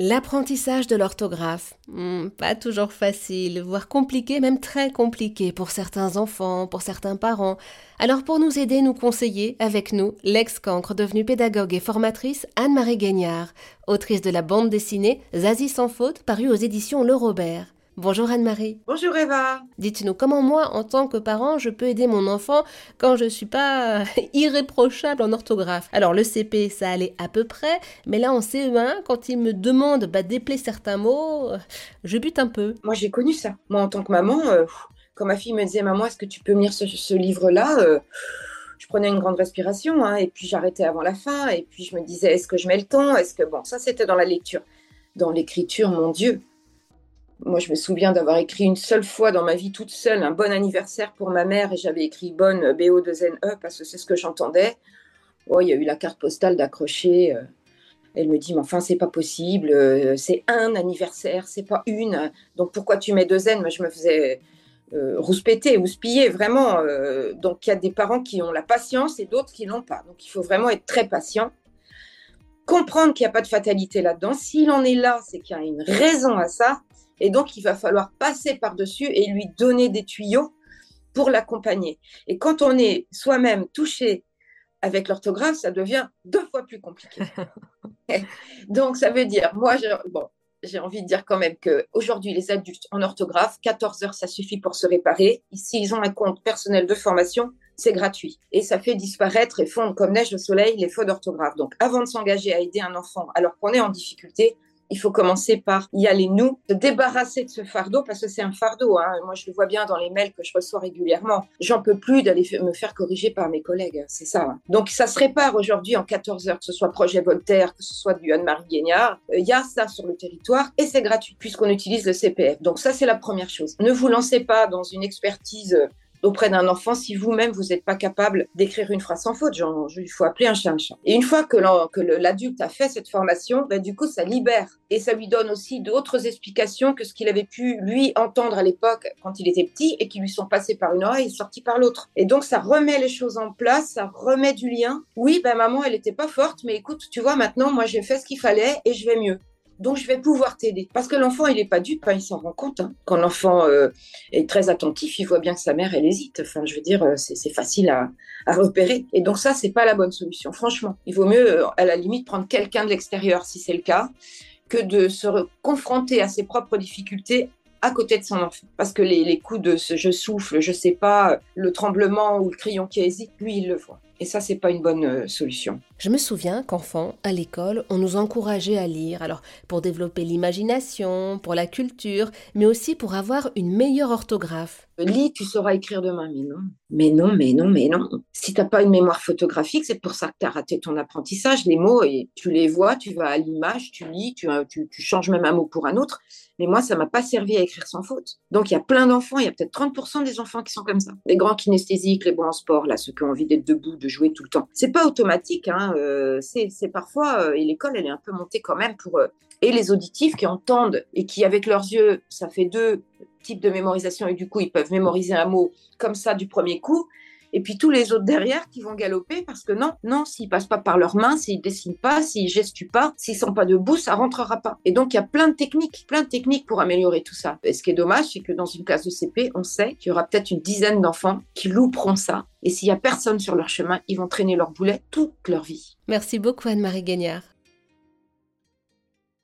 L'apprentissage de l'orthographe, hmm, pas toujours facile, voire compliqué, même très compliqué pour certains enfants, pour certains parents. Alors pour nous aider, nous conseiller, avec nous, l'ex-cancre devenue pédagogue et formatrice Anne-Marie Gagnard, autrice de la bande dessinée Zazie sans faute, parue aux éditions Le Robert. Bonjour Anne-Marie. Bonjour Eva. Dites-nous comment moi, en tant que parent, je peux aider mon enfant quand je suis pas irréprochable en orthographe? Alors le CP, ça allait à peu près, mais là en CE1, quand il me demande bah, d'épeler certains mots, je bute un peu. Moi j'ai connu ça. Moi en tant que maman, euh, quand ma fille me disait maman, est-ce que tu peux me lire ce, livre-là euh, je prenais une grande respiration hein, et puis j'arrêtais avant la fin et puis je me disais est-ce que je mets le ton Est-ce que bon ça c'était dans la lecture, dans l'écriture mon Dieu moi, je me souviens d'avoir écrit une seule fois dans ma vie toute seule un bon anniversaire pour ma mère et j'avais écrit bonne BO 2 NE parce que c'est ce que j'entendais. Oh, il y a eu la carte postale d'accrocher. Euh. Elle me dit, mais enfin, c'est pas possible, euh, c'est un anniversaire, c'est pas une. Donc pourquoi tu mets deux N? Moi, je me faisais euh, rouspéter, houspiller, vraiment. donc il y a des parents qui ont la patience et d'autres qui l'ont pas. Donc il faut vraiment être très patient. Comprendre qu'il n'y a pas de fatalité là-dedans. S'il en est là, c'est qu'il y a une raison à ça. Et donc, il va falloir passer par-dessus et lui donner des tuyaux pour l'accompagner. Et quand on est soi-même touché avec l'orthographe, ça devient deux fois plus compliqué. donc, ça veut dire, moi, bon, j'ai envie de dire quand même qu'aujourd'hui, les adultes en orthographe, 14 heures, ça suffit pour se réparer. S'ils ont un compte personnel de formation, c'est gratuit. Et ça fait disparaître et fondre comme neige au soleil les fautes d'orthographe. Donc, avant de s'engager à aider un enfant alors qu'on est en difficulté, il faut commencer par y aller nous, se débarrasser de ce fardeau parce que c'est un fardeau. Hein. Moi, je le vois bien dans les mails que je reçois régulièrement. J'en peux plus d'aller me faire corriger par mes collègues. C'est ça. Hein. Donc, ça se répare aujourd'hui en 14 heures, que ce soit Projet Voltaire, que ce soit du Anne-Marie Guignard. Il y a ça sur le territoire et c'est gratuit puisqu'on utilise le CPF. Donc, ça, c'est la première chose. Ne vous lancez pas dans une expertise auprès d'un enfant si vous-même vous n'êtes pas capable d'écrire une phrase sans faute. Genre, il faut appeler un chat un chat. Et une fois que l'adulte a fait cette formation, ben, du coup, ça libère et ça lui donne aussi d'autres explications que ce qu'il avait pu lui entendre à l'époque quand il était petit et qui lui sont passées par une oreille et sorties par l'autre. Et donc, ça remet les choses en place, ça remet du lien. Oui, ben maman, elle n'était pas forte, mais écoute, tu vois, maintenant, moi, j'ai fait ce qu'il fallait et je vais mieux donc je vais pouvoir t'aider. Parce que l'enfant, il n'est pas dupe, hein, il s'en rend compte. Hein. Quand l'enfant euh, est très attentif, il voit bien que sa mère, elle hésite. Enfin, je veux dire, euh, c'est facile à, repérer. Et donc ça, c'est pas la bonne solution, franchement. Il vaut mieux, euh, à la limite, prendre quelqu'un de l'extérieur, si c'est le cas, que de se confronter à ses propres difficultés à côté de son enfant. Parce que les, coups de ce je souffle, je sais pas, le tremblement ou le crayon qui hésite, lui, il le voit. Et ça, c'est pas une bonne euh, solution. Je me souviens qu'enfant, à l'école, on nous encourageait à lire, alors pour développer l'imagination, pour la culture, mais aussi pour avoir une meilleure orthographe. Lis, tu sauras écrire demain. Mais non, mais non, mais non, mais non. Si tu n'as pas une mémoire photographique, c'est pour ça que tu as raté ton apprentissage. Les mots, et tu les vois, tu vas à l'image, tu lis, tu, tu, tu changes même un mot pour un autre. Mais moi, ça m'a pas servi à écrire sans faute. Donc, il y a plein d'enfants, il y a peut-être 30% des enfants qui sont comme ça. Les grands kinesthésiques, les bons en sport, là, ceux qui ont envie d'être debout, de jouer tout le temps. C'est pas automatique, hein, euh, c'est parfois, euh, et l'école, elle est un peu montée quand même pour. Euh, et les auditifs qui entendent et qui, avec leurs yeux, ça fait deux types de mémorisation et du coup, ils peuvent mémoriser un mot comme ça du premier coup et puis tous les autres derrière qui vont galoper parce que non, non, s'ils passent pas par leurs mains, s'ils dessinent pas, s'ils gestuent pas, s'ils sont pas debout, ça rentrera pas. Et donc il y a plein de techniques, plein de techniques pour améliorer tout ça. Et ce qui est dommage, c'est que dans une classe de CP, on sait qu'il y aura peut-être une dizaine d'enfants qui louperont ça. Et s'il y a personne sur leur chemin, ils vont traîner leur boulet toute leur vie. Merci beaucoup Anne-Marie Gagnard.